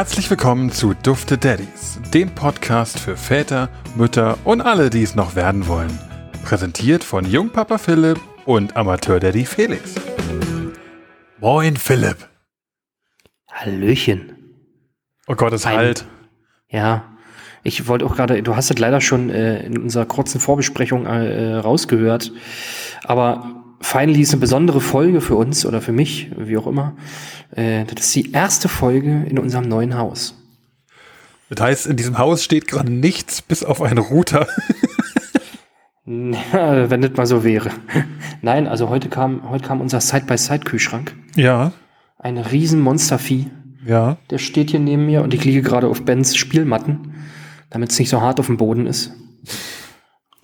Herzlich willkommen zu Dufte Daddies, dem Podcast für Väter, Mütter und alle, die es noch werden wollen. Präsentiert von Jungpapa Philipp und Amateur-Daddy Felix. Moin, Philipp. Hallöchen. Oh Gott, es Ein- halt. Ja, ich wollte auch gerade, du hast es leider schon äh, in unserer kurzen Vorbesprechung äh, rausgehört, aber finally ist eine besondere Folge für uns oder für mich, wie auch immer. Äh, das ist die erste Folge in unserem neuen Haus. Das heißt, in diesem Haus steht gerade nichts bis auf einen Router. Ja, Wenn das mal so wäre. Nein, also heute kam, heute kam unser Side-by-Side-Kühlschrank. ja, Ein riesen Monstervieh. ja. Der steht hier neben mir und ich liege gerade auf Bens Spielmatten, damit es nicht so hart auf dem Boden ist.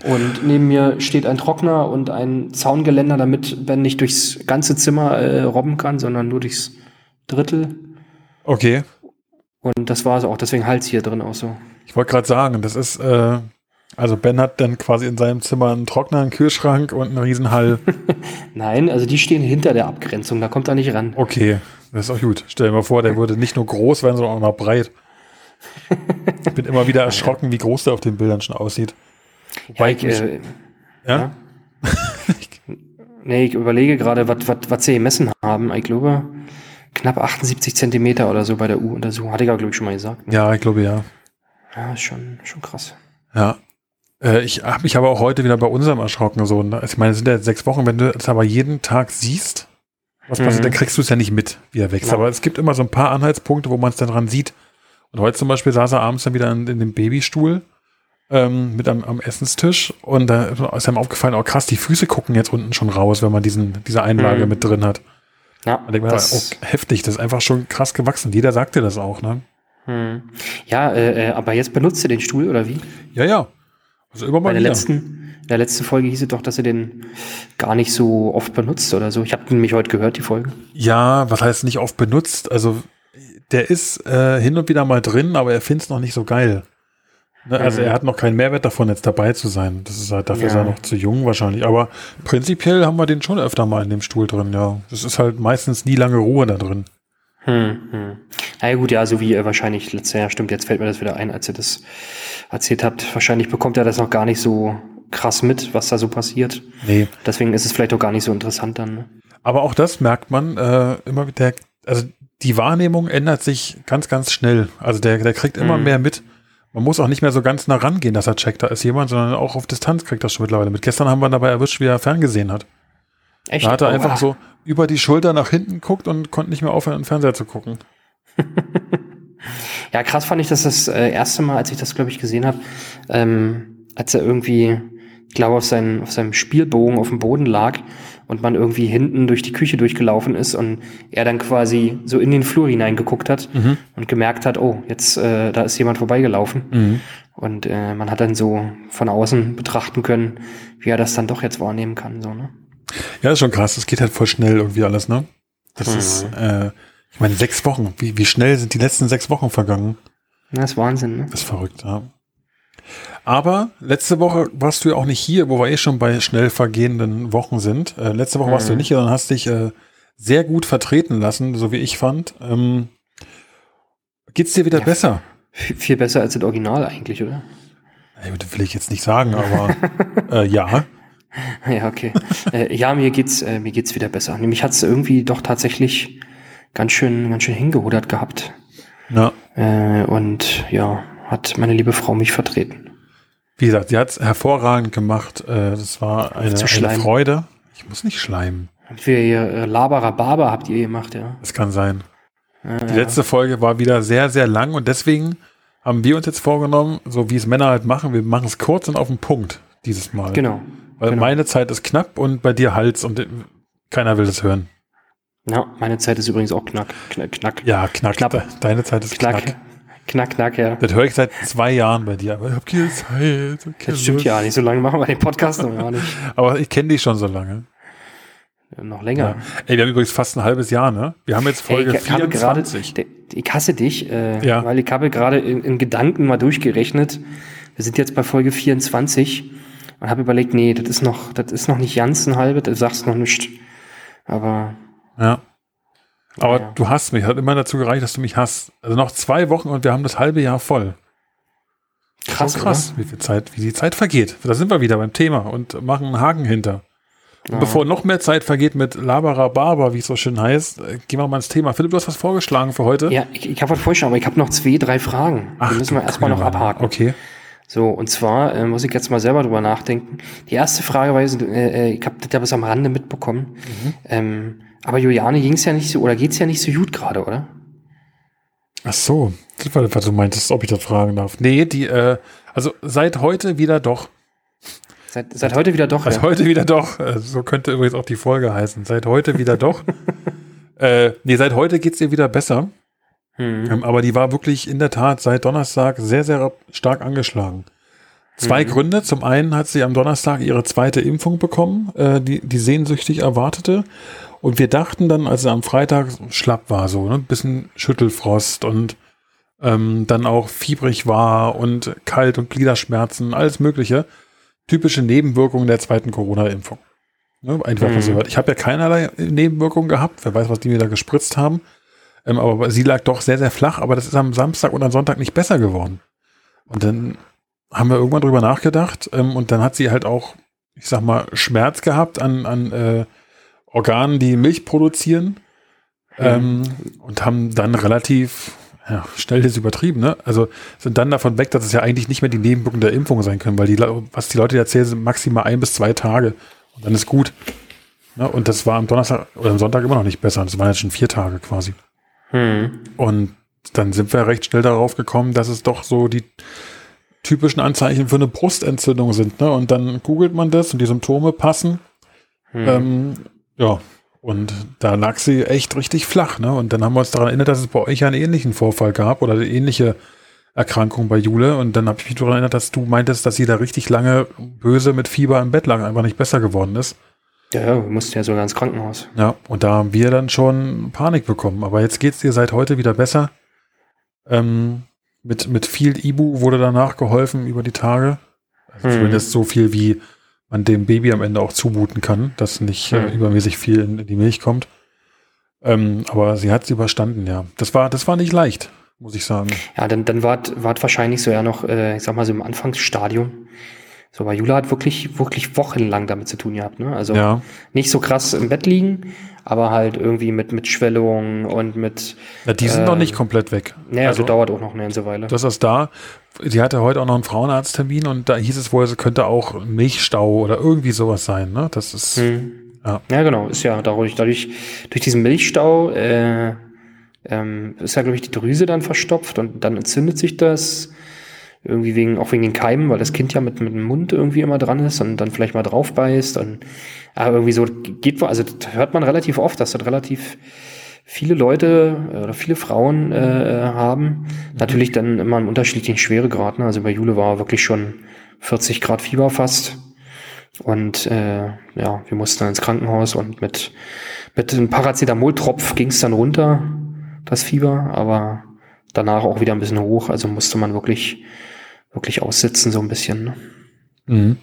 Und neben mir steht ein Trockner und ein Zaungeländer, damit Ben nicht durchs ganze Zimmer äh, robben kann, sondern nur durchs Drittel. Okay. Und das war es auch, deswegen Hals hier drin auch so. Ich wollte gerade sagen, das ist, äh, also Ben hat dann quasi in seinem Zimmer einen Trockner, einen Kühlschrank und einen Riesenhall. Nein, also die stehen hinter der Abgrenzung, da kommt er nicht ran. Okay, das ist auch gut. Stell dir mal vor, der würde nicht nur groß werden, sondern auch noch breit. Ich bin immer wieder erschrocken, wie groß der auf den Bildern schon aussieht. Ja, ich ich, äh, Ja? ja. nee, ich überlege gerade, was sie gemessen haben. Ich glaube, knapp 78 Zentimeter oder so bei der U-Untersuchung. Hatte ich ja, glaube ich, schon mal gesagt. ne? Ja, ich glaube ja. Ja, ist schon, schon krass. Ja. Äh, ich habe mich aber auch heute wieder bei unserem erschrocken. So, ne? Ich meine, es sind ja jetzt sechs Wochen, wenn du es aber jeden Tag siehst, was passiert, Mhm. dann kriegst du es ja nicht mit, wie er wächst. Ja. Aber es gibt immer so ein paar Anhaltspunkte, wo man es dann dran sieht. Und heute zum Beispiel saß er abends dann wieder in, in dem Babystuhl ähm, mit am, am Essenstisch und da ist ihm aufgefallen, oh krass, die Füße gucken jetzt unten schon raus, wenn man diesen, diese Einlage Mhm. mit drin hat. Ja, ich mir, das, oh, heftig, das ist einfach schon krass gewachsen. Jeder sagte das auch, ne? hm. ja äh, äh, aber jetzt benutzt ihr den Stuhl oder wie? Ja, ja. Also immer Bei mal der wieder. letzten, in der letzten Folge hieß es doch, dass ihr den gar nicht so oft benutzt oder so. Ich habe nämlich heute gehört, die Folge. Ja, was heißt nicht oft benutzt? Also der ist äh, hin und wieder mal drin, aber er findet es noch nicht so geil. Ne? Also er hat noch keinen Mehrwert davon, jetzt dabei zu sein. Das ist halt, dafür ist er Ja. noch zu jung wahrscheinlich. Aber prinzipiell haben wir den schon öfter mal in dem Stuhl drin, ja. Das ist halt meistens nie lange Ruhe da drin. Hm, hm. Na ja, gut, ja, so wie ihr wahrscheinlich letztes Jahr, stimmt, jetzt fällt mir das wieder ein, als ihr das erzählt habt. Wahrscheinlich bekommt er das noch gar nicht so krass mit, was da so passiert. Nee. Deswegen ist es vielleicht auch gar nicht so interessant dann. Ne? Aber auch das merkt man äh, immer wieder, also die Wahrnehmung ändert sich ganz, ganz schnell. Also der, der kriegt immer Mhm. mehr mit. Man muss auch nicht mehr so ganz nah rangehen, dass er checkt, da ist jemand, sondern auch auf Distanz kriegt das schon mittlerweile mit. Gestern haben wir ihn dabei erwischt, wie er ferngesehen hat. Echt? Da hat er Oh, einfach so über die Schulter nach hinten geguckt und konnte nicht mehr aufhören, den Fernseher zu gucken. Ja, krass fand ich das das äh, erste Mal, als ich das, glaube ich, gesehen habe, ähm, als er irgendwie, ich glaube, auf, seinen, auf seinem Spielbogen auf dem Boden lag und man irgendwie hinten durch die Küche durchgelaufen ist und er dann quasi so in den Flur hineingeguckt hat und gemerkt hat, oh, jetzt äh, da ist jemand vorbeigelaufen. Und äh, man hat dann so von außen betrachten können, wie er das dann doch jetzt wahrnehmen kann. So, ne? Ja, ist schon krass. Das geht halt voll schnell irgendwie alles, ne? Das Mhm. ist, äh, ich meine, sechs Wochen. Wie, wie schnell sind die letzten sechs Wochen vergangen? Das ist Wahnsinn, ne? Das ist verrückt, ja. Aber letzte Woche warst du ja auch nicht hier, wo wir eh schon bei schnell vergehenden Wochen sind. Äh, letzte Woche warst du Mhm. nicht hier, sondern hast dich äh, sehr gut vertreten lassen, so wie ich fand. Ähm, geht's dir wieder Ja. besser? Viel besser als das Original eigentlich, oder? Ey, das will ich jetzt nicht sagen, aber äh, ja. Ja, okay. äh, ja, mir geht's, äh, mir geht's wieder besser. Nämlich hat's irgendwie doch tatsächlich ganz schön, ganz schön hingehudert gehabt. ja. Äh, und ja, hat meine liebe Frau mich vertreten. Wie gesagt, sie hat's hervorragend gemacht. Äh, das war eine, eine. Freude. Ich muss nicht schleimen. Habt ihr ihr äh, Laberer Barber habt ihr gemacht, ja? Das kann sein. Äh, Die letzte Folge war wieder sehr, sehr lang und deswegen haben wir uns jetzt vorgenommen, so wie es Männer halt machen, wir machen es kurz und auf den Punkt dieses Mal. Genau. Weil genau. meine Zeit ist knapp und bei dir Hals und äh, keiner will das hören. Ja, meine Zeit ist übrigens auch knack, knack, knack, Ja, knack. Knapp. De- Deine Zeit ist knack, knack. Knack, knack, ja. Das höre ich seit zwei Jahren bei dir. Aber ich hab keine Zeit. keine Das stimmt Lust. ja nicht. So lange machen wir den Podcast noch gar nicht. Aber ich kenne dich schon so lange. Noch länger. Ey, wir haben übrigens fast ein halbes Jahr, ne? Wir haben jetzt Folge Ey, ich habe gerade, 24. de- ich hasse dich, äh, Ja. weil ich habe gerade in, in Gedanken mal durchgerechnet. Wir sind jetzt bei Folge 24 und habe überlegt, nee, das ist noch, das ist noch nicht ganz ein halbes, du sagst noch nicht. Aber Ja. Aber Ja. du hast mich, hat immer dazu gereicht, dass du mich hast. Also noch zwei Wochen und wir haben das halbe Jahr voll. Krass, Schon krass, wie viel Zeit, wie die Zeit vergeht. Da sind wir wieder beim Thema und machen einen Haken hinter. Und Ja. bevor noch mehr Zeit vergeht mit Labara Barber, wie es so schön heißt, äh, gehen wir mal ins Thema. Philipp, du hast was vorgeschlagen für heute? Ja, ich, ich habe was vorgeschlagen, aber ich habe noch zwei, drei Fragen. die müssen wir erstmal noch abhaken. Okay. So, und zwar äh, muss ich jetzt mal selber drüber nachdenken. Die erste Frage war, äh, äh, ich habe das ja bis am Rande mitbekommen. Mhm. Ähm, aber Juliane ging's ja nicht so, oder geht's ja nicht so gut gerade, oder? Ach so, das war, was du meintest, ob ich das fragen darf. Nee, die, äh, also seit heute wieder doch. Seit, seit heute wieder doch. Seit Ja. heute wieder doch. Äh, So könnte übrigens auch die Folge heißen. Seit heute wieder doch. äh, nee, seit heute geht's ihr wieder besser. Hm. Ähm, aber die war wirklich in der Tat seit Donnerstag sehr, sehr stark angeschlagen. Zwei Mhm. Gründe. Zum einen hat sie am Donnerstag ihre zweite Impfung bekommen, äh, die, die sehnsüchtig erwartete. Und wir dachten dann, als sie am Freitag schlapp war, so, ne, ein bisschen Schüttelfrost und ähm, dann auch fiebrig war und kalt und Gliederschmerzen, alles Mögliche. Typische Nebenwirkungen der zweiten Corona-Impfung. Ne, einfach was Mhm. gehört. Ich habe ja keinerlei Nebenwirkungen gehabt. Wer weiß, was die mir da gespritzt haben. Ähm, aber sie lag doch sehr, sehr flach, aber das ist am Samstag und am Sonntag nicht besser geworden. Und dann haben wir irgendwann drüber nachgedacht ähm, und dann hat sie halt auch, ich sag mal, Schmerz gehabt an, an äh, Organen, die Milch produzieren ähm, und haben dann relativ, ja, schnell ist übertrieben, ne? Also sind dann davon weg, dass es ja eigentlich nicht mehr die Nebenwirkungen der Impfung sein können, weil die, was die Leute erzählen, sind maximal ein bis zwei Tage und dann ist gut. Ne? Und das war am Donnerstag oder am Sonntag immer noch nicht besser. Das waren jetzt schon vier Tage quasi. Hm. Und dann sind wir recht schnell darauf gekommen, dass es doch so die typischen Anzeichen für eine Brustentzündung sind. Ne? Und dann googelt man das und die Symptome passen. Hm. Ähm, ja, und da lag sie echt richtig flach. Ne? Und dann haben wir uns daran erinnert, dass es bei euch einen ähnlichen Vorfall gab oder eine ähnliche Erkrankung bei Jule. Und dann habe ich mich daran erinnert, dass du meintest, dass sie da richtig lange böse mit Fieber im Bett lag, einfach nicht besser geworden ist. Ja, ja, wir mussten ja sogar ins Krankenhaus. Ja, und da haben wir dann schon Panik bekommen. Aber jetzt geht's dir seit heute wieder besser. Ähm, mit, mit viel Ibu wurde danach geholfen über die Tage. Also Hm. Zumindest so viel, wie man dem Baby am Ende auch zumuten kann, dass nicht äh, Hm. übermäßig viel in, die Milch kommt. Ähm, aber sie hat es überstanden, ja. Das war, das war nicht leicht, muss ich sagen. Ja, dann, dann war es wahrscheinlich so ja noch, äh, ich sag mal so im Anfangsstadium. So, weil Jula hat wirklich, wirklich wochenlang damit zu tun gehabt, ne? Also Ja. nicht so krass im Bett liegen, aber halt irgendwie mit, mit Schwellungen und mit, ja die sind noch Ähm, nicht komplett weg. naja, also Also- dauert auch noch eine ganze Weile. Das ist da. Die hatte heute auch noch einen Frauenarzttermin und da hieß es wohl, es könnte auch Milchstau oder irgendwie sowas sein. Ne? Das ist, Hm. Ja. Ja. genau, ist ja dadurch, dadurch, durch diesen Milchstau, äh, ähm, ist ja, glaube ich, die Drüse dann verstopft und dann entzündet sich das. Irgendwie wegen, auch wegen den Keimen, weil das Kind ja mit, mit dem Mund irgendwie immer dran ist und dann vielleicht mal drauf beißt und aber irgendwie so geht, also das hört man relativ oft, dass das relativ viele Leute äh, oder viele Frauen äh, haben. Natürlich dann immer einen unterschiedlichen Schweregrad. Ne? Also bei Jule war wirklich schon 40 Grad Fieber fast. Und äh, ja, wir mussten dann ins Krankenhaus und mit, mit einem Paracetamol-Tropf ging es dann runter, das Fieber, aber danach auch wieder ein bisschen hoch. Also musste man wirklich, wirklich aussitzen, so ein bisschen. Ne? Mhm.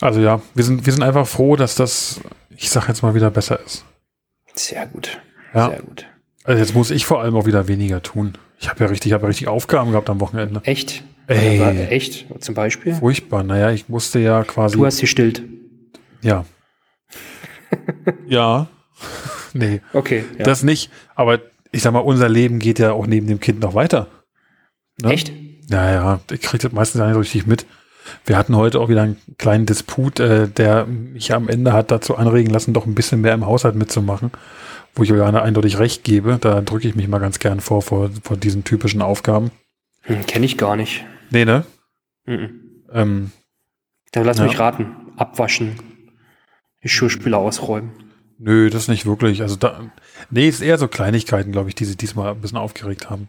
Also ja, wir sind, wir sind einfach froh, dass das, ich sag jetzt mal, wieder besser ist. Sehr gut. Ja. Sehr gut. Also jetzt muss ich vor allem auch wieder weniger tun. Ich habe ja richtig, ich habe ja richtig Aufgaben gehabt am Wochenende. Echt? Ey. Aber echt? Zum Beispiel? Furchtbar. Naja, ich musste ja quasi. Du hast gestillt. ja. ja. nee, Okay. Ja. das nicht. Aber ich sag mal, unser Leben geht ja auch neben dem Kind noch weiter. Ne? Echt? Naja, ich kriege das meistens gar nicht so richtig mit. Wir hatten heute auch wieder einen kleinen Disput, äh, der mich am Ende hat dazu anregen lassen, doch ein bisschen mehr im Haushalt mitzumachen, wo ich Juliane eindeutig recht gebe. Da drücke ich mich mal ganz gern vor, vor, vor diesen typischen Aufgaben. Hm, Kenne ich gar nicht. Nee, ne? Mhm. Ähm, Dann lass Ja. mich raten. Abwaschen. Die Schuhspüler ausräumen. nö, das nicht wirklich. Also da, nee, ist eher so Kleinigkeiten, glaube ich, die sie diesmal ein bisschen aufgeregt haben.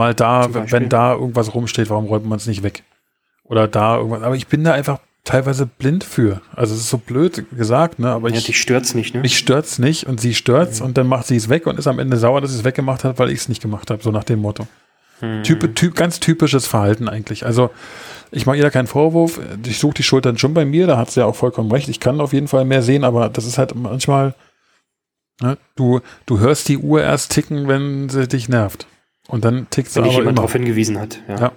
Mal da, wenn da irgendwas rumsteht, warum räumt man es nicht weg? Oder da irgendwas. Aber ich bin da einfach teilweise blind für. Also es ist so blöd gesagt, ne? Aber Ja, ich, dich stört's nicht, ne? Mich stört's nicht und sie stört's und dann macht sie es weg und ist am Ende sauer, dass sie es weggemacht hat, weil ich es nicht gemacht habe, so nach dem Motto. Hm. Typ, typ, ganz typisches Verhalten eigentlich. Also ich mache ihr da keinen Vorwurf. Ich suche die Schultern schon bei mir, da hat sie ja auch vollkommen recht. Ich kann auf jeden Fall mehr sehen, aber das ist halt manchmal, Ne? Du, du hörst die Uhr erst ticken, wenn sie dich nervt. Und dann tickt sie Wenn dich aber jemand darauf hingewiesen hat. Ja, Ja.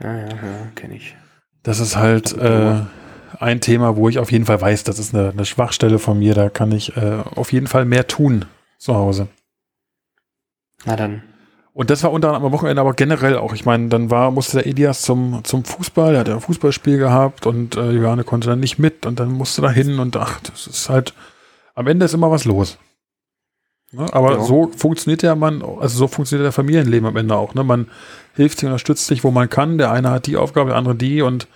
ja, ja, ja kenne ich. Das ist halt äh, ein Thema, wo ich auf jeden Fall weiß, das ist eine, eine Schwachstelle von mir. Da kann ich äh, auf jeden Fall mehr tun zu Hause. Na dann. Und das war unter anderem am Wochenende, aber generell auch. Ich meine, dann war, musste der Elias zum, zum Fußball, er hat ja ein Fußballspiel gehabt und äh, Johanne konnte dann nicht mit und dann musste da hin und ach, das ist halt, am Ende ist immer was los. Ne? Aber Ja. so funktioniert ja man, also so funktioniert der Familienleben am Ende auch. Ne? Man hilft sich, unterstützt sich, wo man kann. Der eine hat die Aufgabe, der andere die und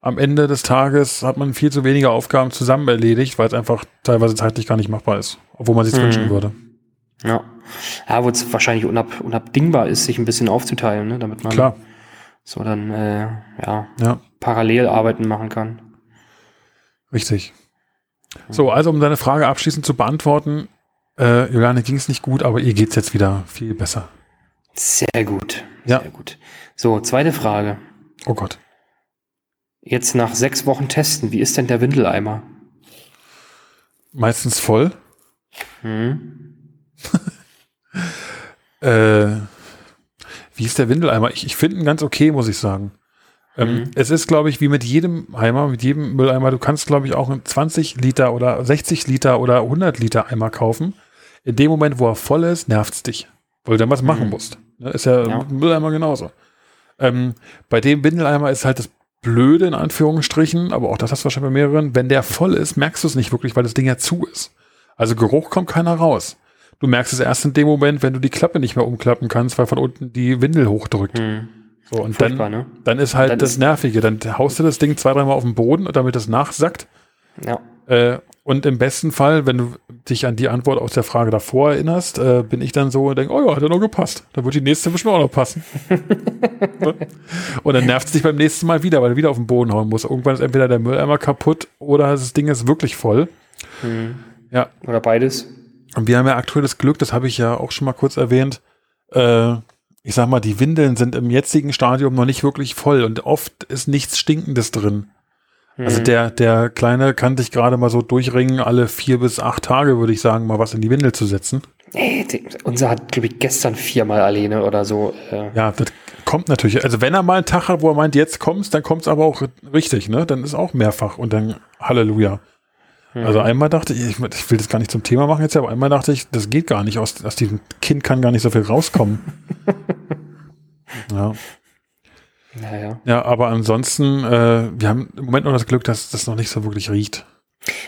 am Ende des Tages hat man viel zu wenige Aufgaben zusammen erledigt, weil es einfach teilweise zeitlich gar nicht machbar ist, obwohl man sich Mhm. wünschen würde. Ja. Ja, wo es wahrscheinlich unab, unabdingbar ist, sich ein bisschen aufzuteilen, ne? damit man Klar, so dann äh, ja, ja. parallel Arbeiten machen kann. Richtig. So, also um deine Frage abschließend zu beantworten, äh, Juliane ging es nicht gut, aber ihr geht's jetzt wieder viel besser. Sehr gut. Ja. Sehr gut. So, zweite Frage. Oh Gott. Jetzt nach sechs Wochen testen, wie ist denn der Windeleimer? Meistens voll. Hm? Äh, wie ist der Windeleimer? Ich, ich finde ihn ganz okay, muss ich sagen. Ähm, Mhm. Es ist, glaube ich, wie mit jedem Eimer, mit jedem Mülleimer. Du kannst, glaube ich, auch einen 20 Liter oder 60 Liter oder 100 Liter Eimer kaufen. In dem Moment, wo er voll ist, nervt's dich, weil du dann was machen Mhm. musst. Ne, Ist ja, Ja. Mülleimer genauso. Ähm, bei dem Windeleimer ist halt das Blöde in Anführungsstrichen, aber auch das hast du wahrscheinlich bei mehreren. Wenn der voll ist, merkst du es nicht wirklich, weil das Ding ja zu ist. Also Geruch kommt keiner raus. Du merkst es erst in dem Moment, wenn du die Klappe nicht mehr umklappen kannst, weil von unten die Windel hochdrückt. Hm. So, und Furchtbar, dann, ne? dann ist halt Dann das ist- Nervige. Dann haust du das Ding zwei, dreimal auf den Boden, damit es nachsackt. Ja. Äh, und im besten Fall, wenn du dich an die Antwort aus der Frage davor erinnerst, äh, bin ich dann so und denke, oh ja, hat ja noch gepasst. Dann wird die nächste bestimmt auch noch passen. Und dann nervt es dich beim nächsten Mal wieder, weil du wieder auf den Boden hauen musst. Irgendwann ist entweder der Mülleimer kaputt oder das Ding ist wirklich voll. Hm. Ja. Oder beides. Und wir haben ja aktuell das Glück, das habe ich ja auch schon mal kurz erwähnt, äh, ich sag mal, die Windeln sind im jetzigen Stadium noch nicht wirklich voll und oft ist nichts Stinkendes drin. Also Hm. der, der Kleine kann sich gerade mal so durchringen, alle vier bis acht Tage, würde ich sagen, mal was in die Windel zu setzen. Nee, die, unser hat, glaube ich, gestern viermal alleine oder so. Äh, Ja, das kommt natürlich. Also wenn er mal einen Tag hat, wo er meint, jetzt kommst, dann kommt's aber auch richtig, ne? Dann ist auch mehrfach und dann Halleluja. hm. Also einmal dachte ich, ich, ich will das gar nicht zum Thema machen jetzt, aber einmal dachte ich, das geht gar nicht. Aus, aus diesem Kind kann gar nicht so viel rauskommen. ja. Naja. ja, aber ansonsten, äh, wir haben im Moment noch das Glück, dass das noch nicht so wirklich riecht.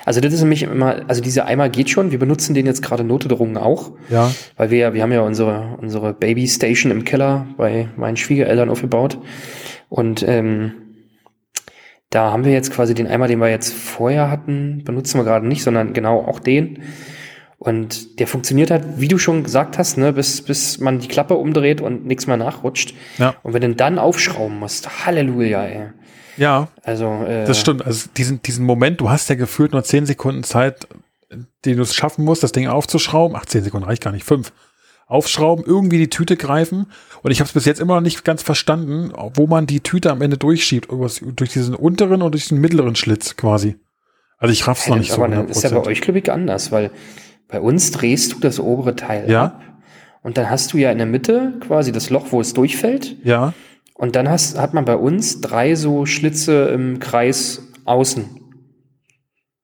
Also das ist nämlich immer, also dieser Eimer geht schon. Wir benutzen den jetzt gerade notgedrungen auch, Ja, weil wir ja, wir haben ja unsere, unsere Baby Station im Keller bei meinen Schwiegereltern aufgebaut. Und ähm, da haben wir jetzt quasi den Eimer, den wir jetzt vorher hatten, benutzen wir gerade nicht, sondern genau auch den. Und der funktioniert halt, wie du schon gesagt hast, ne, bis, bis man die Klappe umdreht und nichts mehr nachrutscht. ja, Und wenn du ihn dann aufschrauben musst, Halleluja, ey. ja, Also, äh, das stimmt. Also diesen, diesen Moment, du hast ja gefühlt nur zehn Sekunden Zeit, den du es schaffen musst, das Ding aufzuschrauben. Ach, zehn Sekunden reicht gar nicht, fünf. Aufschrauben, irgendwie die Tüte greifen. Und ich habe es bis jetzt immer noch nicht ganz verstanden, wo man die Tüte am Ende durchschiebt. Durch diesen unteren und durch den mittleren Schlitz quasi. Also ich raff's noch nicht so aber dann ist ja bei 100%. euch, glaube ich, anders, weil bei uns drehst du das obere Teil Ja. ab und dann hast du ja in der Mitte quasi das Loch, wo es durchfällt. Ja, Und dann hast, hat man bei uns drei so Schlitze im Kreis außen.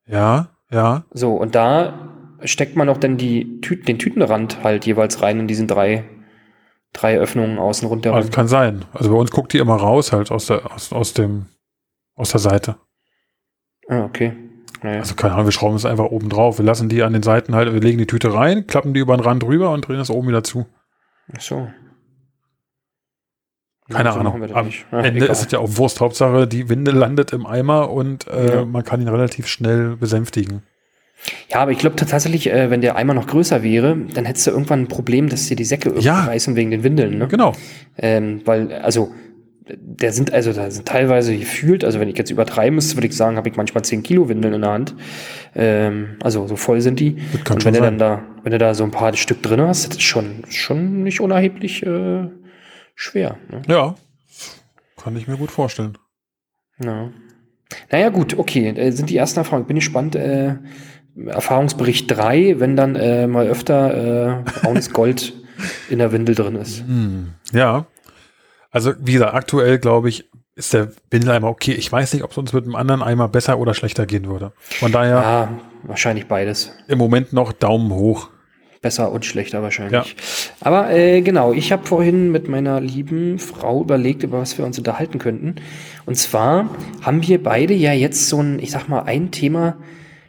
ja, ja. So, und da steckt man auch dann die Tü den Tütenrand halt jeweils rein in diesen drei, drei Öffnungen außen rundherum. Also kann sein. Also bei uns guckt die immer raus halt aus der, aus, aus dem, aus der Seite. ah, okay. Naja. Also keine Ahnung, wir schrauben es einfach oben drauf. Wir lassen die an den Seiten halt, wir legen die Tüte rein, klappen die über den Rand rüber und drehen das oben wieder zu. Ach so. Keine so Ahnung. Am. Ach, Ende egal. ist es ja auch Wurst. Hauptsache, die Winde landet im Eimer und äh, Ja. man kann ihn relativ schnell besänftigen. Ja, aber ich glaube tatsächlich, äh, wenn der Eimer noch größer wäre, dann hättest du irgendwann ein Problem, dass dir die Säcke irgendwie Ja. reißen wegen den Windeln. Ne? Genau. Ähm, weil, also, der sind, also da sind teilweise gefühlt, also wenn ich jetzt übertreiben müsste, würde ich sagen, habe ich manchmal 10 Kilo Windeln in der Hand. Ähm, also so voll sind die. Das kann Und wenn du dann da, wenn du da so ein paar Stück drin hast, das ist schon, schon nicht unerheblich äh, schwer. Ne? Ja. Kann ich mir gut vorstellen. Ja. Naja, gut, okay. Äh, sind die ersten Erfahrungen. Bin ich gespannt, äh, Erfahrungsbericht 3, wenn dann äh, mal öfter äh, braunes Gold in der Windel drin ist. Hm, ja. Also, wie gesagt, aktuell glaube ich, ist der Windeleimer okay. Ich weiß nicht, ob es uns mit einem anderen Eimer besser oder schlechter gehen würde. Von daher. Ja, wahrscheinlich beides. Im Moment noch Daumen hoch. Besser und schlechter wahrscheinlich. Ja. Aber äh, genau, ich habe vorhin mit meiner lieben Frau überlegt, über was wir uns unterhalten könnten. Und zwar haben wir beide ja jetzt so ein, ich sag mal, ein Thema,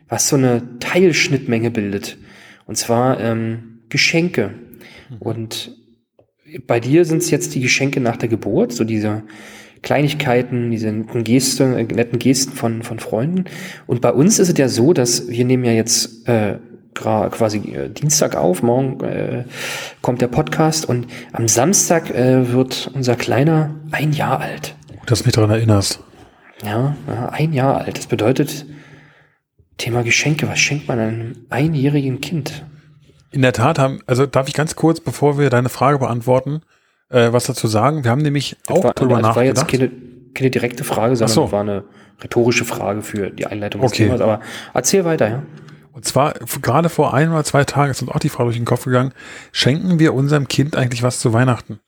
was so eine Teilschnittmenge bildet. Und zwar ähm, Geschenke. Mhm. Und bei dir sind es jetzt die Geschenke nach der Geburt, so diese Kleinigkeiten, diese netten Gesten, äh, netten Gesten von, von Freunden. Und bei uns ist es ja so, dass wir nehmen ja jetzt äh, quasi äh, Dienstag auf, morgen äh, kommt der Podcast und am Samstag äh, wird unser Kleiner ein Jahr alt. Dass du mich daran erinnerst. Ja, ein Jahr alt. Das bedeutet, Thema Geschenke, was schenkt man einem einjährigen Kind? In der Tat haben, also darf ich ganz kurz, bevor wir deine Frage beantworten, äh, was dazu sagen? Wir haben nämlich das auch war, drüber also nachgedacht. Das war jetzt keine, keine direkte Frage, sondern so. war eine rhetorische Frage für die Einleitung des okay. Themas. Aber erzähl weiter, ja. Und zwar, gerade vor ein oder zwei Tagen ist uns auch die Frage durch den Kopf gegangen, schenken wir unserem Kind eigentlich was zu Weihnachten?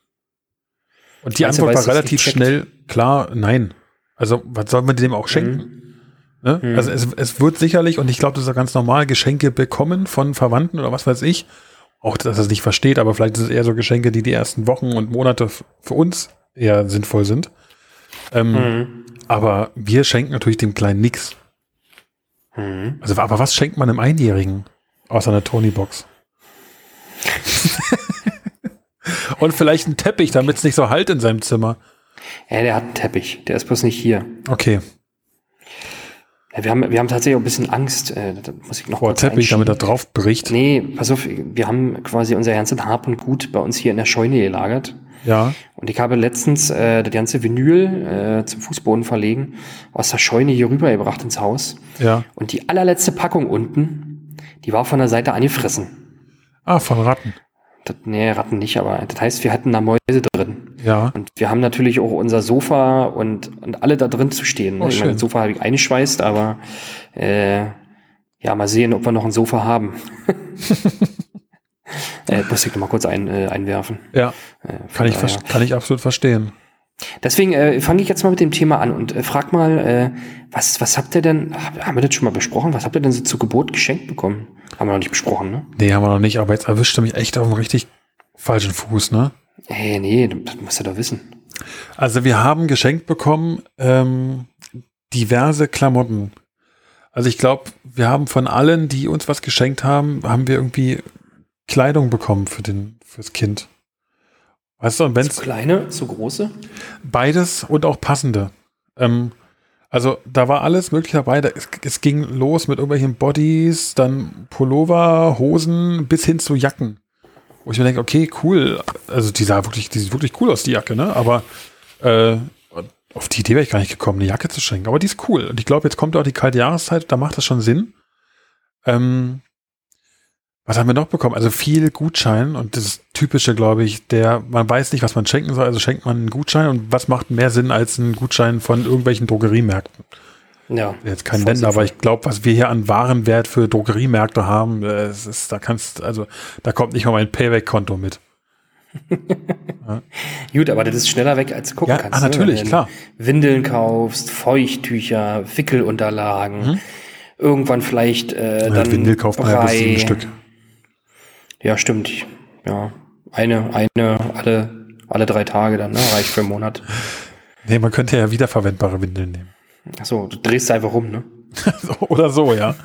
Und die Antwort war relativ schnell, klar, nein. Also, was soll man dem auch schenken? Mhm. Ne? Mhm. Also, es, es wird sicherlich, und ich glaube, das ist ja ganz normal, Geschenke bekommen von Verwandten oder was weiß ich. Auch, dass er es nicht versteht, aber vielleicht ist es eher so Geschenke, die die ersten Wochen und Monate für uns eher sinnvoll sind. Ähm, mhm. Aber wir schenken natürlich dem Kleinen nichts. Mhm. Also, aber was schenkt man einem Einjährigen? Außer einer Tony-Box. Und vielleicht ein Teppich, damit es nicht so halt in seinem Zimmer. Ja, der hat einen Teppich. Der ist bloß nicht hier. Okay. Ja, wir, haben, wir haben tatsächlich auch ein bisschen Angst. Äh, da muss ich noch Vor Teppich, damit er drauf bricht. Nee, pass auf, wir haben quasi unser ganzes Hab und Gut bei uns hier in der Scheune gelagert. Ja. Und ich habe letztens äh, das ganze Vinyl äh, zum Fußboden verlegen, aus der Scheune hier rübergebracht ins Haus. Ja. Und die allerletzte Packung unten, die war von der Seite angefressen. Ah, von Ratten. Das, nee, Ratten nicht, aber das heißt, wir hatten da Mäuse drin. Ja. Und wir haben natürlich auch unser Sofa und, und alle da drin zu stehen. Ne? Oh, ich meine, das Sofa habe ich eingeschweißt, aber äh, ja, mal sehen, ob wir noch ein Sofa haben. äh, muss ich noch mal kurz ein, äh, einwerfen. Ja. Äh, kann, ich kann ich absolut verstehen. Deswegen äh, fange ich jetzt mal mit dem Thema an und äh, frag mal, äh, was, was habt ihr denn, haben wir das schon mal besprochen, was habt ihr denn so zur Geburt geschenkt bekommen? Haben wir noch nicht besprochen, ne? Nee, haben wir noch nicht, aber jetzt erwischt er mich echt auf einem richtig falschen Fuß, ne? Hey, nee, das musst du doch wissen. Also wir haben geschenkt bekommen ähm, diverse Klamotten. Also ich glaube, wir haben von allen, die uns was geschenkt haben, haben wir irgendwie Kleidung bekommen für den fürs Kind. Weißt du, und wenn Zu kleine, zu große? Beides und auch passende. Ähm, also da war alles möglich dabei. Da, es, es, ging los mit irgendwelchen Bodies, dann Pullover, Hosen bis hin zu Jacken. Wo ich mir denke, okay, cool. Also die sah wirklich, die sieht wirklich cool aus, die Jacke, ne? Aber äh, auf die Idee wäre ich gar nicht gekommen, eine Jacke zu schenken. Aber die ist cool. Und ich glaube, jetzt kommt auch die kalte Jahreszeit, da macht das schon Sinn. Ähm, was haben wir noch bekommen? Also viel Gutschein und das typische, glaube ich, der, man weiß nicht, was man schenken soll, also schenkt man einen Gutschein und was macht mehr Sinn als ein Gutschein von irgendwelchen Drogeriemärkten? Ja. Jetzt kein Nennen, aber ich glaube, was wir hier an Warenwert für Drogeriemärkte haben, äh, es ist, da kannst, also da kommt nicht mal mein Payback-Konto mit. ja. Gut, aber das ist schneller weg, als du gucken ja, kannst. Ah, natürlich, ne? klar. Windeln kaufst, Feuchttücher, Wickelunterlagen. Mhm irgendwann vielleicht äh, dann Windel kauft man ja bis ein Stück. Ja, stimmt. Ja, eine, eine, alle, alle drei Tage dann, ne? reicht für einen Monat. Nee, man könnte ja wiederverwendbare Windeln nehmen. Achso, du drehst einfach rum, ne? Oder so, ja.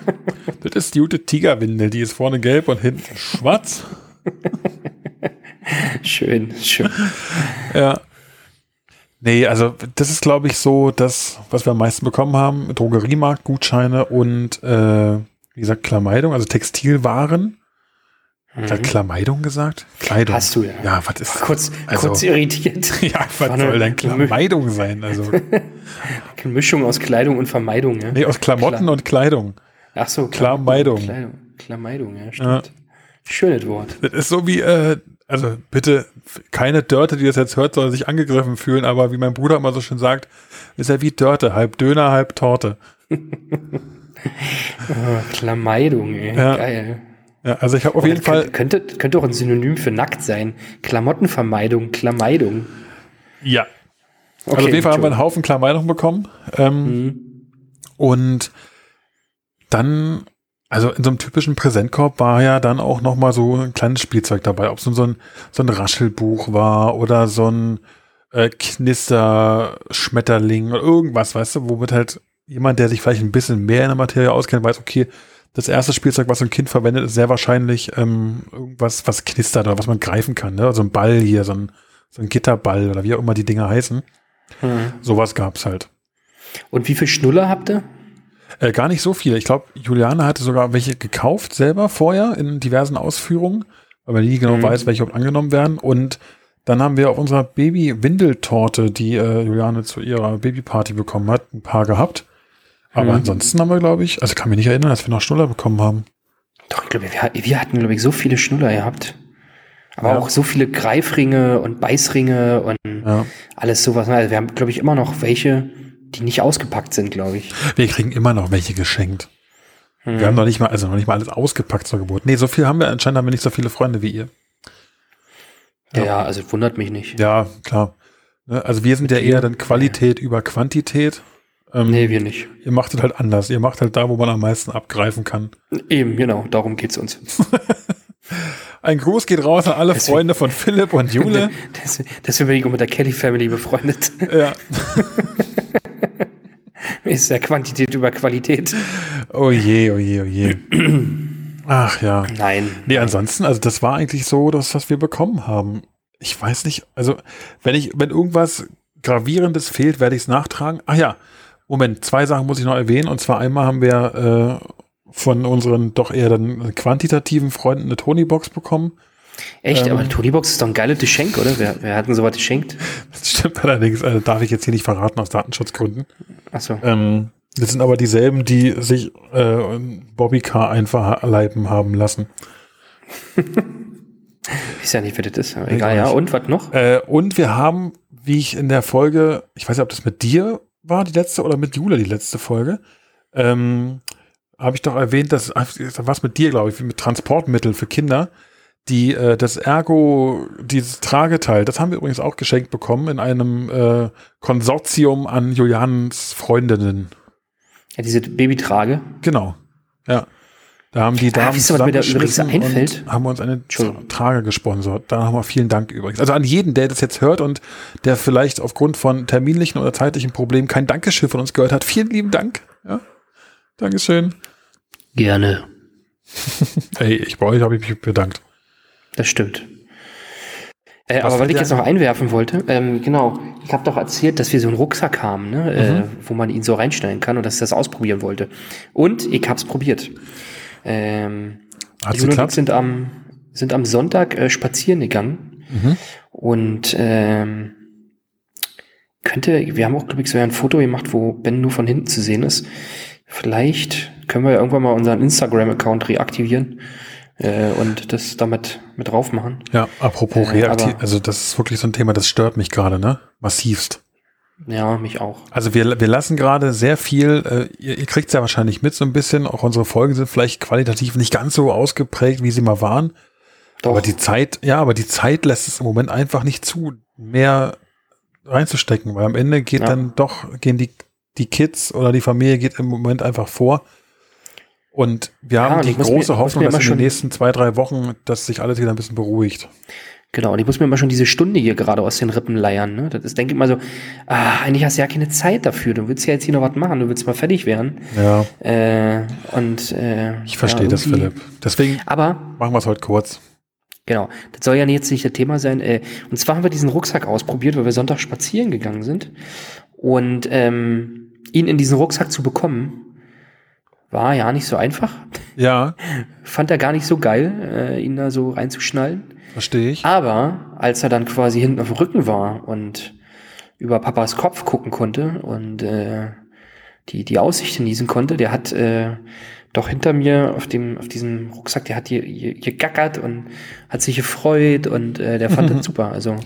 das ist die gute Tigerwindel, die ist vorne gelb und hinten schwarz. schön, schön. Ja. Nee, also das ist, glaube ich, so das, was wir am meisten bekommen haben. Drogeriemarkt, Gutscheine und, äh, wie gesagt, Kleidung, also Textilwaren. Mhm. Hat Kleidung gesagt? Kleidung. Hast du ja. Ja, was ist. Kurz, also, kurz irritiert. ja, was War soll denn Kleidung sein? Also. Eine Mischung aus Kleidung und Vermeidung, ja. Nee, aus Klamotten Klar. und Kleidung. Ach so. Kleidung. Kleidung, ja, stimmt. Ja. Schönes Wort. Das ist so wie, äh, also bitte, keine Dörte, die das jetzt hört, soll sich angegriffen fühlen, aber wie mein Bruder immer so schön sagt, ist ja wie Dörte, halb Döner, halb Torte. Oh, Klameidung, ey. Ja. Geil. Ja, also ich habe auf Oder jeden Fall. Könnte, könnte, auch ein Synonym für nackt sein. Klamottenvermeidung, Klameidung. Ja. also auf jeden Fall haben wir einen Haufen Kleidung bekommen. Ähm, Mhm. Und dann, also in so einem typischen Präsentkorb war ja dann auch noch mal so ein kleines Spielzeug dabei. Ob es nun so ein, so ein Raschelbuch war oder so ein äh, Knister-Schmetterling oder irgendwas, weißt du, womit halt jemand, der sich vielleicht ein bisschen mehr in der Materie auskennt, weiß, okay, das erste Spielzeug, was so ein Kind verwendet, ist sehr wahrscheinlich ähm, irgendwas, was knistert oder was man greifen kann. Ne? So ein Ball hier, so ein, so ein Gitterball oder wie auch immer die Dinger heißen. Mhm. Sowas gab's halt. Und wie viel Schnuller habt ihr? Äh, gar nicht so viele. Ich glaube, Juliane hatte sogar welche gekauft selber vorher in diversen Ausführungen, weil man nie genau Mhm. weiß, welche überhaupt angenommen werden. Und dann haben wir auf unserer Baby-Windeltorte, die äh, Juliane zu ihrer Babyparty bekommen hat, ein paar gehabt. Aber Mhm. ansonsten haben wir, glaube ich, also ich kann mich nicht erinnern, dass wir noch Schnuller bekommen haben. Doch, ich glaube, wir, wir hatten, glaube ich, so viele Schnuller gehabt. Aber Ja. auch so viele Greifringe und Beißringe und Ja. alles sowas. Also wir haben, glaube ich, immer noch welche, die nicht ausgepackt sind, glaube ich. Wir kriegen immer noch welche geschenkt. Mhm. Wir haben noch nicht mal, also noch nicht mal alles ausgepackt zur Geburt. Nee, so viel haben wir, anscheinend haben wir nicht so viele Freunde wie ihr. ja, ja, also wundert mich nicht. Ja, klar. Ne, Also wir sind ja eher dann Qualität über Quantität. Ähm, Nee, wir nicht. Ihr macht es halt anders. Ihr macht halt da, wo man am meisten abgreifen kann. Eben, genau, darum geht's uns. Ein Gruß geht raus an alle Deswegen- Freunde von Philipp und Jule. Des- Deswegen bin ich auch mit der Kelly Family befreundet. ja. Ist ja Quantität über Qualität. Oh je, oh je, oh je. Ach ja. Nein. Nee, ansonsten, also das war eigentlich so, das, was wir bekommen haben. Ich weiß nicht, also wenn ich, wenn irgendwas Gravierendes fehlt, werde ich es nachtragen. Ach ja, Moment, zwei Sachen muss ich noch erwähnen. Und zwar einmal haben wir äh, von unseren doch eher dann quantitativen Freunden eine Tony-Box bekommen. Echt, Ähm. aber die Tony-Box ist doch ein geiles Geschenk, oder? Wer, wer hat denn sowas geschenkt? Das stimmt allerdings, äh, darf ich jetzt hier nicht verraten aus Datenschutzgründen. Achso. Ähm, das sind aber dieselben, die sich äh, Bobbycar einverleiben haben lassen. Ich weiß ja nicht, wer das ist, aber egal, ja. Und was noch? Äh, und wir haben, wie ich in der Folge, ich weiß nicht, ob das mit dir war, die letzte, oder mit Jule die letzte Folge, ähm, habe ich doch erwähnt, dass was mit dir, glaube ich, mit Transportmitteln für Kinder, die äh, das Ergo, dieses Trageteil, das haben wir übrigens auch geschenkt bekommen in einem äh, Konsortium an Julians Freundinnen. Ja, diese Babytrage. Genau. Ja. Da haben die Damen wisst ihr, was mir da übrigens einfällt? und haben uns eine. Trage gesponsert. Da nochmal vielen Dank übrigens. Also an jeden, der das jetzt hört und der vielleicht aufgrund von terminlichen oder zeitlichen Problemen kein Dankeschön von uns gehört hat. Vielen lieben Dank. Ja. Dankeschön. Gerne. Ey, ich bei euch habe ich mich bedankt. Das stimmt. Äh, Was aber was ich jetzt noch einwerfen wollte, ähm, genau, ich habe doch erzählt, dass wir so einen Rucksack haben, ne, äh, wo man ihn so reinstellen kann und dass ich das ausprobieren wollte. Und ich habe es probiert. Ähm, Hat's ich geklappt? sind am, sind am Sonntag äh, spazieren gegangen Mhm. und ähm, könnte, wir haben auch, glaube ich, so ein Foto gemacht, wo Ben nur von hinten zu sehen ist. Vielleicht können wir ja irgendwann mal unseren Instagram-Account reaktivieren äh, und das damit mit drauf machen. Ja, apropos Äh, reaktiv, also das ist wirklich so ein Thema, das stört mich gerade, ne? Massivst. Ja, mich auch. Also wir, wir lassen gerade sehr viel, äh, ihr, ihr kriegt es ja wahrscheinlich mit so ein bisschen, auch unsere Folgen sind vielleicht qualitativ nicht ganz so ausgeprägt, wie sie mal waren. Doch. Aber die Zeit, ja, aber die Zeit lässt es im Moment einfach nicht zu, mehr reinzustecken, weil am Ende geht Ja. dann doch, gehen die, die Kids oder die Familie geht im Moment einfach vor. Und wir Ja, haben die große mir Hoffnung, dass in den nächsten zwei, drei Wochen, dass sich alles wieder ein bisschen beruhigt. Genau, und ich muss mir immer schon diese Stunde hier gerade aus den Rippen leiern. Ne? Das ist, denke ich mal so, ah, eigentlich hast du ja keine Zeit dafür. Du willst ja jetzt hier noch was machen, du willst mal fertig werden. Ja, Äh, und äh, ich verstehe ja, das, Philipp. Deswegen Aber machen wir es heute kurz. Genau, das soll ja jetzt nicht das Thema sein. Äh, und zwar haben wir diesen Rucksack ausprobiert, weil wir Sonntag spazieren gegangen sind. Und ähm, ihn in diesen Rucksack zu bekommen, war ja nicht so einfach. Ja, Fand er gar nicht so geil, äh, ihn da so reinzuschnallen. Verstehe ich. Aber als er dann quasi hinten auf dem Rücken war und über Papas Kopf gucken konnte und äh, die, die Aussicht genießen konnte, der hat äh, doch hinter mir auf dem auf diesem Rucksack, der hat hier, hier, hier gackert und hat sich gefreut und äh, der fand das super. Also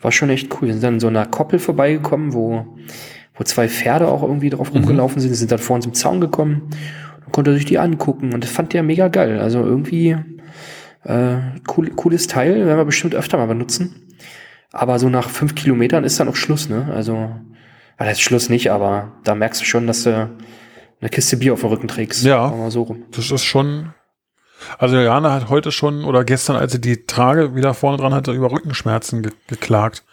war schon echt cool. Wir sind dann in so einer Koppel vorbeigekommen, wo, wo zwei Pferde auch irgendwie drauf rumgelaufen sind, Die sind dann vor uns im Zaun gekommen. konnte sich die angucken und das fand der mega geil. Also irgendwie äh, cool, cooles Teil, werden wir bestimmt öfter mal benutzen. Aber so nach fünf Kilometern ist dann auch Schluss, ne? Also, das ist Schluss nicht, aber da merkst du schon, dass du eine Kiste Bier auf dem Rücken trägst. Ja. Mal so rum. Das ist schon. Also Jana hat heute schon oder gestern, als sie die Trage wieder vorne dran hatte, über Rückenschmerzen ge geklagt.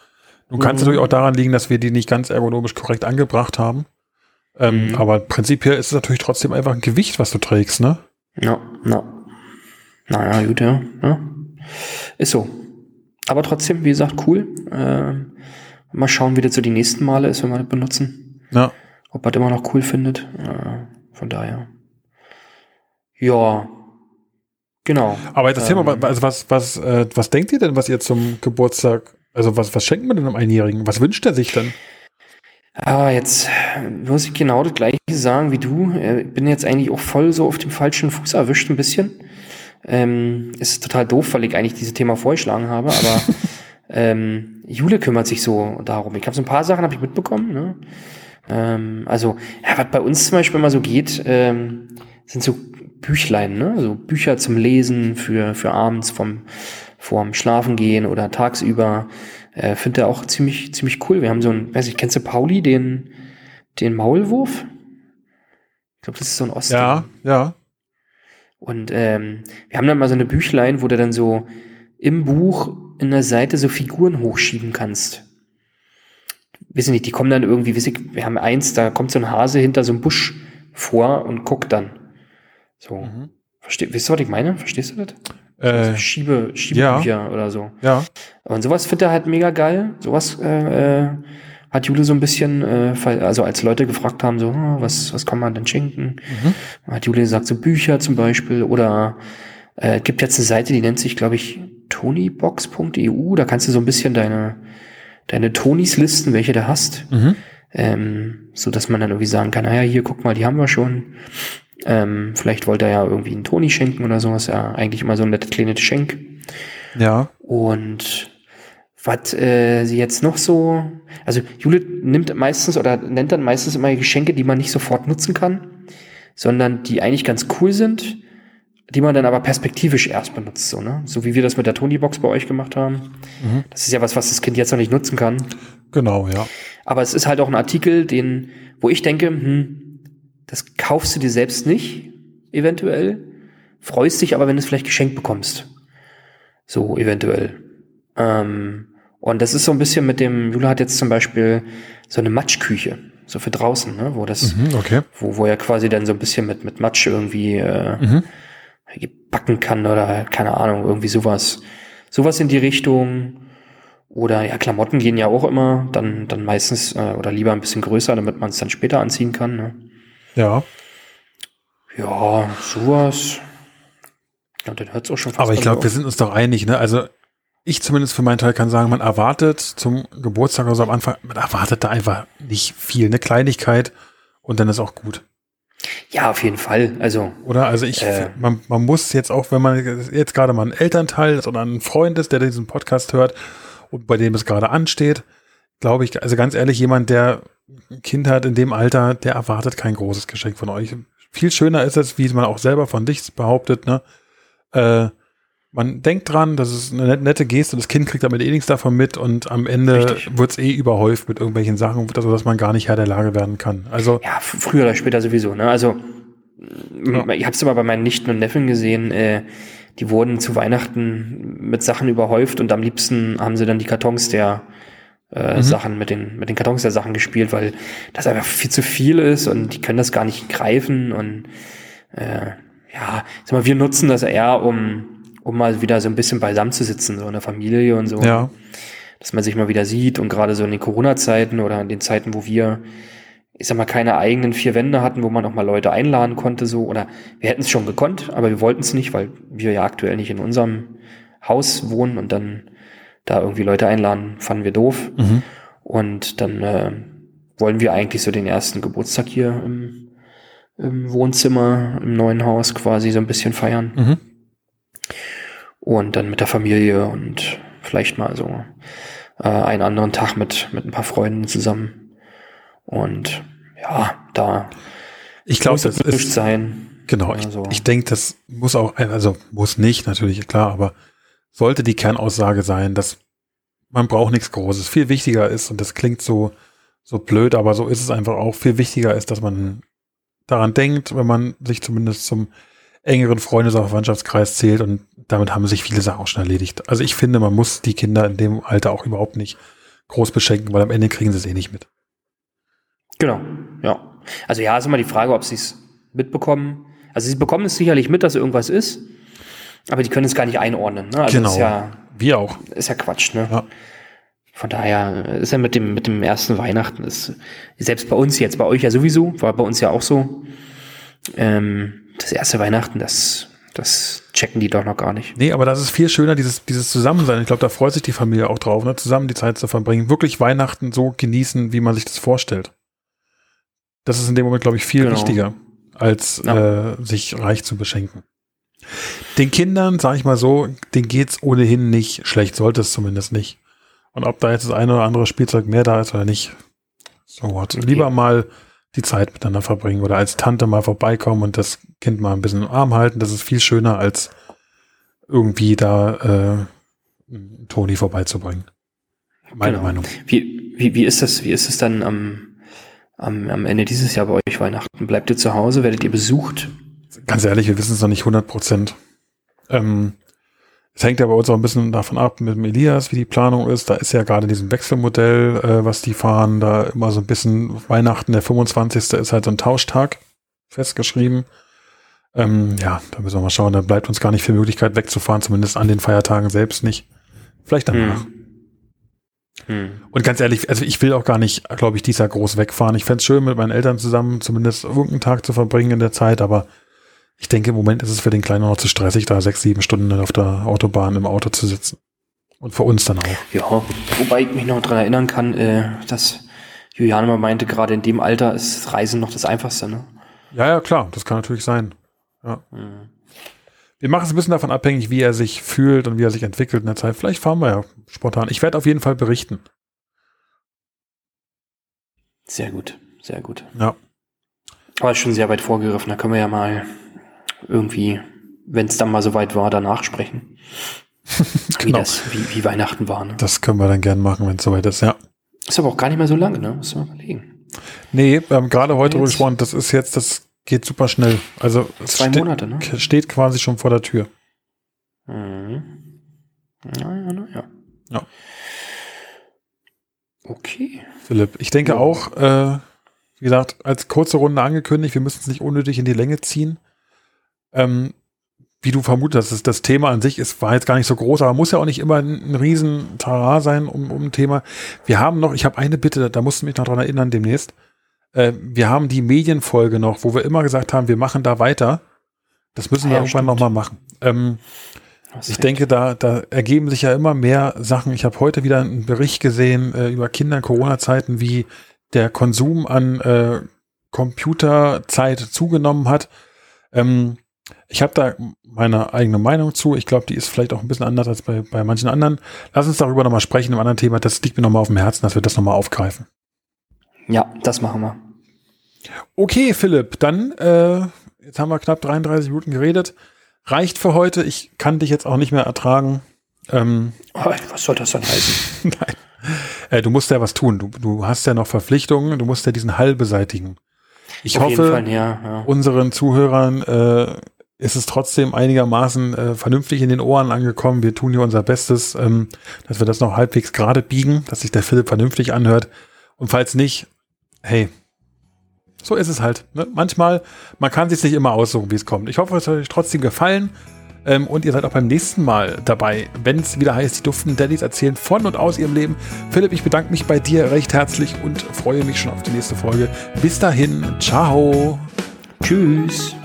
Nun kann es Mhm. natürlich auch daran liegen, dass wir die nicht ganz ergonomisch korrekt angebracht haben. Ähm, Mhm. Aber prinzipiell ist es natürlich trotzdem einfach ein Gewicht, was du trägst, ne? Ja, na. Naja, gut, ja. ja. Ist so. Aber trotzdem, wie gesagt, cool. Ähm, mal schauen, wie das so die nächsten Male ist, wenn wir das benutzen. Ja. Ob er das immer noch cool findet. Äh, von daher. Ja. Genau. Aber das Ähm. Thema, also was, was, äh, was denkt ihr denn, was ihr zum Geburtstag, also was, was schenkt man denn einem Einjährigen? Was wünscht er sich denn? Ah, jetzt muss ich genau das gleiche sagen wie du. Äh, bin jetzt eigentlich auch voll so auf dem falschen Fuß erwischt ein bisschen. Ähm, ist total doof, weil ich eigentlich dieses Thema vorgeschlagen habe, aber ähm, Jule kümmert sich so darum. Ich habe so ein paar Sachen habe ich mitbekommen. Ne? Ähm, also, ja, was bei uns zum Beispiel immer so geht, ähm, sind so Büchlein, ne? Also Bücher zum Lesen für, für abends vom, vorm Schlafengehen oder tagsüber. Äh, Finde er auch ziemlich, ziemlich cool. Wir haben so ein, weiß ich, kennst du Pauli, den, den Maulwurf? Ich glaube, das ist so ein Ost. Ja, ja. Und ähm, wir haben dann mal so eine Büchlein, wo du dann so im Buch in der Seite so Figuren hochschieben kannst. Wissen nicht, die kommen dann irgendwie, weiß ich, wir haben eins, da kommt so ein Hase hinter so einem Busch vor und guckt dann. So. Mhm. Versteh, weißt du, was ich meine? Verstehst du das? Äh, so Schiebe, Schiebebücher oder so. ja. Und sowas findet er halt mega geil. Sowas äh, äh, hat Jule so ein bisschen, äh, also als Leute gefragt haben, so, hm, was, was kann man denn schenken? Mhm. Hat Jule gesagt, so Bücher zum Beispiel oder äh, es gibt jetzt eine Seite, die nennt sich, glaube ich, tonybox.eu. Da kannst du so ein bisschen deine, deine Tonys listen, welche du hast. Mhm. Ähm, so dass man dann irgendwie sagen kann, naja, hier, guck mal, die haben wir schon. Ähm, vielleicht wollte er ja irgendwie einen Toni schenken oder sowas. Ja, eigentlich immer so ein nettes kleines Geschenk. Ja. Und was äh, sie jetzt noch so, also Jule nimmt meistens oder nennt dann meistens immer Geschenke, die man nicht sofort nutzen kann, sondern die eigentlich ganz cool sind, die man dann aber perspektivisch erst benutzt, so, ne? So wie wir das mit der Tony-Box bei euch gemacht haben. Mhm. Das ist ja was, was das Kind jetzt noch nicht nutzen kann. Genau, ja. Aber es ist halt auch ein Artikel, den, wo ich denke, hm, das kaufst du dir selbst nicht, eventuell. Freust dich aber, wenn du es vielleicht geschenkt bekommst. So, eventuell. Ähm, und das ist so ein bisschen mit dem, Jule hat jetzt zum Beispiel so eine Matschküche, so für draußen, ne, wo das, Mhm, okay. wo, wo er quasi dann so ein bisschen mit, mit Matsch irgendwie äh, Mhm. backen kann oder keine Ahnung, irgendwie sowas. Sowas in die Richtung. Oder ja, Klamotten gehen ja auch immer, dann, dann meistens äh, oder lieber ein bisschen größer, damit man es dann später anziehen kann. Ne? Ja. Ja, sowas. Ja, dann hört es auch schon fast Aber ich glaube, wir sind uns doch einig, ne? Also ich zumindest für meinen Teil kann sagen, man erwartet zum Geburtstag oder so am Anfang, man erwartet da einfach nicht viel, eine Kleinigkeit und dann ist auch gut. Ja, auf jeden Fall. Also, Oder? Also ich, Äh. man, man muss jetzt auch, wenn man jetzt gerade mal ein Elternteil ist oder ein Freund ist, der diesen Podcast hört und bei dem es gerade ansteht, glaube ich, also ganz ehrlich, jemand, der ein Kind hat in dem Alter, der erwartet kein großes Geschenk von euch. Viel schöner ist es, wie man auch selber von dich behauptet, ne? Äh, man denkt dran, das ist eine net- nette Geste, das Kind kriegt damit eh nichts davon mit und am Ende wird es eh überhäuft mit irgendwelchen Sachen, also dass man gar nicht Herr der Lage werden kann. Also, ja, früher oder später sowieso. Ne? Also, m- ich habe es immer bei meinen Nichten und Neffen gesehen, äh, die wurden zu Weihnachten mit Sachen überhäuft und am liebsten haben sie dann die Kartons der äh, Mhm. Sachen mit den, mit den Kartons der Sachen gespielt, weil das einfach viel zu viel ist und die können das gar nicht greifen und äh, ja, sag mal, wir nutzen das eher, um, um mal wieder so ein bisschen beisammen zu sitzen, so in der Familie und so ja, dass man sich mal wieder sieht und gerade so in den Corona-Zeiten oder in den Zeiten, wo wir, ich sag mal, keine eigenen vier Wände hatten, wo man auch mal Leute einladen konnte, so, oder wir hätten es schon gekonnt, aber wir wollten es nicht, weil wir ja aktuell nicht in unserem Haus wohnen und dann da irgendwie Leute einladen, fanden wir doof. mhm. Und dann äh, wollen wir eigentlich so den ersten Geburtstag hier im, im Wohnzimmer, im neuen Haus quasi so ein bisschen feiern. Mhm. Und dann mit der Familie und vielleicht mal so äh, einen anderen Tag mit, mit ein paar Freunden zusammen. Und ja, da ich glaube, das es ist, sein. Genau, ich, also. ich denke, das muss auch, also muss nicht, natürlich, klar, aber sollte die Kernaussage sein, dass man braucht nichts Großes. Viel wichtiger ist, und das klingt so, so blöd, aber so ist es einfach auch, viel wichtiger ist, dass man daran denkt, wenn man sich zumindest zum engeren Freundes- oder Verwandtschaftskreis zählt und damit haben sich viele Sachen auch schon erledigt. Also ich finde, man muss die Kinder in dem Alter auch überhaupt nicht groß beschenken, weil am Ende kriegen sie es eh nicht mit. Genau, ja. Also ja, ist immer die Frage, ob sie es mitbekommen. Also sie bekommen es sicherlich mit, dass irgendwas ist, aber die können es gar nicht einordnen. Ne? Also genau. Ja, Wir auch. Ist ja Quatsch, ne? Ja. Von daher ist ja mit dem, mit dem ersten Weihnachten, ist, selbst bei uns jetzt, bei euch ja sowieso, war bei uns ja auch so. Ähm, das erste Weihnachten, das, das checken die doch noch gar nicht. Nee, aber das ist viel schöner, dieses, dieses Zusammensein. Ich glaube, da freut sich die Familie auch drauf, ne? zusammen die Zeit zu verbringen. Wirklich Weihnachten so genießen, wie man sich das vorstellt. Das ist in dem Moment, glaube ich, viel genau. wichtiger, als ja. äh, sich reich zu beschenken. Den Kindern, sage ich mal so, denen geht's ohnehin nicht schlecht, sollte es zumindest nicht. Und ob da jetzt das eine oder andere Spielzeug mehr da ist oder nicht, so what. Okay. Lieber mal die Zeit miteinander verbringen oder als Tante mal vorbeikommen und das Kind mal ein bisschen im Arm halten. Das ist viel schöner, als irgendwie da äh, Toni vorbeizubringen. Meine genau. Meinung. Wie, wie, wie ist das, wie ist es dann am, am, am Ende dieses Jahr bei euch Weihnachten? Bleibt ihr zu Hause? Werdet ihr besucht? Ganz ehrlich, wir wissen es noch nicht 100 Prozent. Ähm, es hängt ja bei uns auch ein bisschen davon ab mit dem Elias, wie die Planung ist. Da ist ja gerade diesem Wechselmodell, äh, was die fahren, da immer so ein bisschen Weihnachten, der 25. ist halt so ein Tauschtag festgeschrieben. Ähm, ja, da müssen wir mal schauen. Da bleibt uns gar nicht viel Möglichkeit wegzufahren, zumindest an den Feiertagen selbst nicht. Vielleicht danach. Hm. Hm. Und ganz ehrlich, also ich will auch gar nicht, glaube ich, dieser groß wegfahren. Ich fände es schön, mit meinen Eltern zusammen zumindest irgendeinen Tag zu verbringen in der Zeit, aber ich denke, im Moment ist es für den Kleinen noch zu stressig, da sechs, sieben Stunden auf der Autobahn im Auto zu sitzen. Und für uns dann auch. Ja, wobei ich mich noch daran erinnern kann, äh, dass Juliane mal meinte, gerade in dem Alter ist Reisen noch das Einfachste, ne? Ja, ja, klar, das kann natürlich sein. Ja. Mhm. Wir machen es ein bisschen davon abhängig, wie er sich fühlt und wie er sich entwickelt in der Zeit. Vielleicht fahren wir ja spontan. Ich werde auf jeden Fall berichten. Sehr gut, sehr gut. Ja. Aber schon sehr weit vorgegriffen. Da können wir ja mal irgendwie, wenn es dann mal so weit war, danach sprechen. genau. wie, das, wie, wie Weihnachten war. Ne? Das können wir dann gern machen, wenn es soweit ist, ja. Ist aber auch gar nicht mehr so lange, ne? Muss man überlegen. Nee, wir haben gerade heute jetzt. gesprochen, das ist jetzt, das geht super schnell. Also Zwei ste Monate, ne? steht quasi schon vor der Tür. Mhm. Naja, naja. Ja. Okay. Philipp, ich denke ja. auch, äh, wie gesagt, als kurze Runde angekündigt, wir müssen es nicht unnötig in die Länge ziehen. Ähm, wie du vermutest, das, das Thema an sich ist, war jetzt gar nicht so groß, aber muss ja auch nicht immer ein, ein riesen Tara sein um, um ein Thema. Wir haben noch, ich habe eine Bitte, da musst du mich noch dran erinnern demnächst. Äh, wir haben die Medienfolge noch, wo wir immer gesagt haben, wir machen da weiter. Das müssen wir ja, irgendwann nochmal machen. Ähm, ich denke, da, da ergeben sich ja immer mehr Sachen. Ich habe heute wieder einen Bericht gesehen äh, über Kinder in Corona-Zeiten, wie der Konsum an äh, Computerzeit zugenommen hat. Ähm, ich habe da meine eigene Meinung zu. Ich glaube, die ist vielleicht auch ein bisschen anders als bei, bei manchen anderen. Lass uns darüber nochmal sprechen, im anderen Thema. Das liegt mir nochmal auf dem Herzen, dass wir das nochmal aufgreifen. Ja, das machen wir. Okay, Philipp, dann, äh, jetzt haben wir knapp 33 Minuten geredet. Reicht für heute. Ich kann dich jetzt auch nicht mehr ertragen. Ähm, oh, was soll das dann heißen? Nein. Äh, du musst ja was tun. Du, du hast ja noch Verpflichtungen. Du musst ja diesen Hall beseitigen. Ich Auf hoffe, Fall, ja, ja. unseren Zuhörern äh, ist es trotzdem einigermaßen äh, vernünftig in den Ohren angekommen. Wir tun hier unser Bestes, ähm, dass wir das noch halbwegs gerade biegen, dass sich der Philipp vernünftig anhört. Und falls nicht, hey, so ist es halt. Ne? Manchmal, man kann sich nicht immer aussuchen, wie es kommt. Ich hoffe, es hat euch trotzdem gefallen. Ähm, und ihr seid auch beim nächsten Mal dabei, wenn es wieder heißt, die duften Daddies erzählen von und aus ihrem Leben. Philipp, ich bedanke mich bei dir recht herzlich und freue mich schon auf die nächste Folge. Bis dahin, ciao. Tschüss.